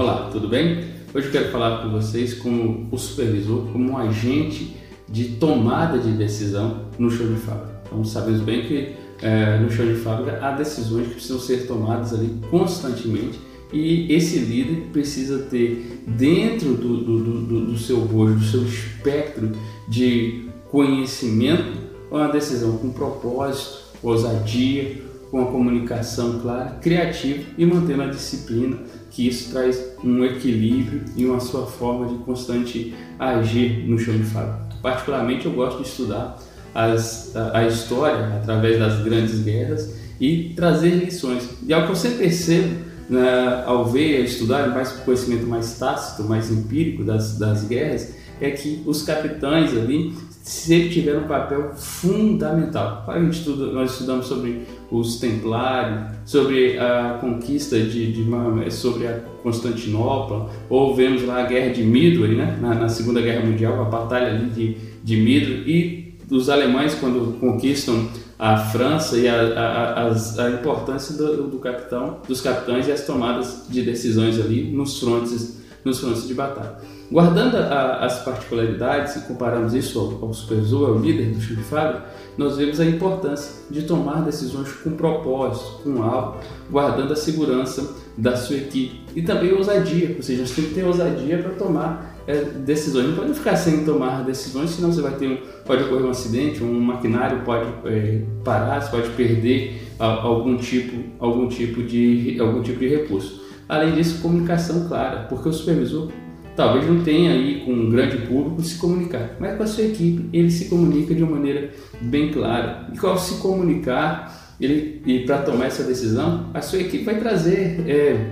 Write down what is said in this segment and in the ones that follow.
Olá, tudo bem? Hoje eu quero falar com vocês como o supervisor, como um agente de tomada de decisão no chão de fábrica. Então sabemos bem que é, no chão de fábrica há decisões que precisam ser tomadas ali constantemente e esse líder precisa ter dentro do, do, do, do seu rosto, do seu espectro de conhecimento, uma decisão com propósito, ousadia, com a comunicação clara, criativa e mantendo a disciplina, que isso traz um equilíbrio e uma sua forma de constante agir no chão de fábrica. Particularmente eu gosto de estudar as, a, a, história através das grandes guerras e trazer lições. E ao que eu sempre percebo, né, ao ver, estudar mais conhecimento mais tácito, mais empírico das, das guerras, é que os capitães ali sempre tiveram um papel fundamental. A gente estuda, nós estudamos sobre os Templários, sobre a conquista de, de sobre a Constantinopla, ou vemos lá a Guerra de Midway, né? na, na Segunda Guerra Mundial, a batalha ali de, de Midway, e os alemães quando conquistam a França e a, a, a, a importância do, do, capitão, dos capitães e as tomadas de decisões ali nos frontes, nos frontes de batalha. Guardando a, as particularidades e comparamos isso ao, ao ao líder do time de fábrica, nós vemos a importância de tomar decisões com propósito, com alvo, guardando a segurança da sua equipe e também ousadia, ou seja, você tem que ter ousadia para tomar é, decisões. Não pode ficar sem tomar decisões, senão você vai ter um, pode ocorrer um acidente, um maquinário pode é, parar, você pode perder algum tipo, algum tipo de algum tipo de recurso. Além disso, comunicação clara, porque o supervisor talvez não tenha aí com um grande público se comunicar, mas com a sua equipe ele se comunica de uma maneira bem clara. E ao se comunicar ele, e para tomar essa decisão, a sua equipe vai trazer é,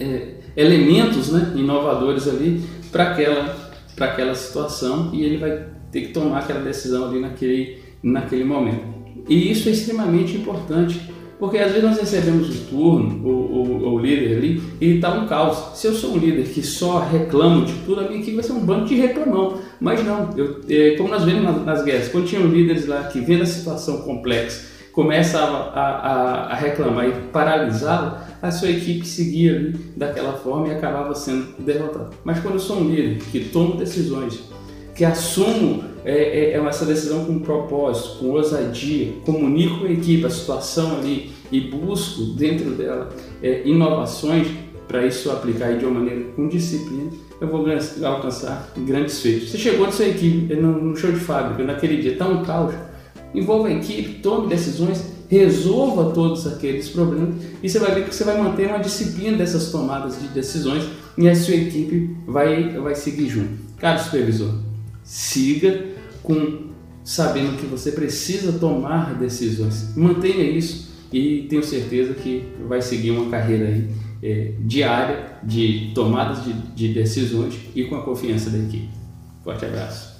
é, elementos né, inovadores ali para aquela, aquela situação e ele vai ter que tomar aquela decisão ali naquele, naquele momento. E isso é extremamente importante porque às vezes nós recebemos o turno, o, o, o líder ali, e está um caos. Se eu sou um líder que só reclamo de tudo, a minha equipe vai ser um banco de reclamão. Mas não, eu, é, como nós vemos nas, nas guerras, quando tinham líderes lá que vendo a situação complexa, começavam a, a, a reclamar e paralisá-la, a sua equipe seguia ali daquela forma e acabava sendo derrotada. Mas quando eu sou um líder que tomo decisões, que assumo é, é, é, essa decisão com propósito, com ousadia, comunico com a equipe a situação ali e busco dentro dela é, inovações para isso aplicar de uma maneira com disciplina, eu vou alcançar grandes feitos. Você chegou na sua equipe no show de fábrica, naquele dia, está um caos, envolva a equipe, tome decisões, resolva todos aqueles problemas e você vai ver que você vai manter uma disciplina dessas tomadas de decisões e a sua equipe vai, vai seguir junto. Caro supervisor, siga com sabendo que você precisa tomar decisões. Mantenha isso e tenho certeza que vai seguir uma carreira aí, é, diária de tomadas de, de decisões e com a confiança da equipe. Forte abraço.